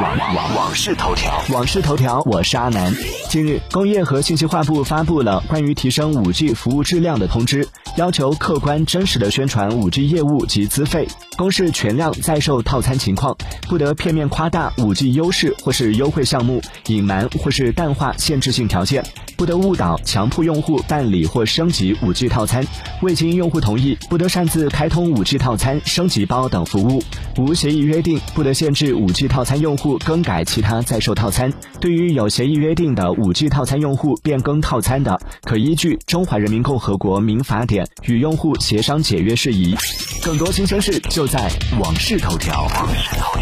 网网网事头条，网事头条，我是阿南。近日，工业和信息化部发布了关于提升 5G 服务质量的通知，要求客观真实的宣传 5G 业务及资费，公示全量在售套餐情况，不得片面夸大 5G 优势或是优惠项目，隐瞒或是淡化限制性条件，不得误导强迫用户办理或升级 5G 套餐，未经用户同意，不得擅自开通 5G 套餐升级包等服务，无协议约定，不得限制 5G 套餐用户更改其他在售套餐。对于有协议约定的 5G 套餐用户变更套餐的，可依据《中华人民共和国民法典》与用户协商解约事宜。更多新鲜事就在《网事头条》。网事头条。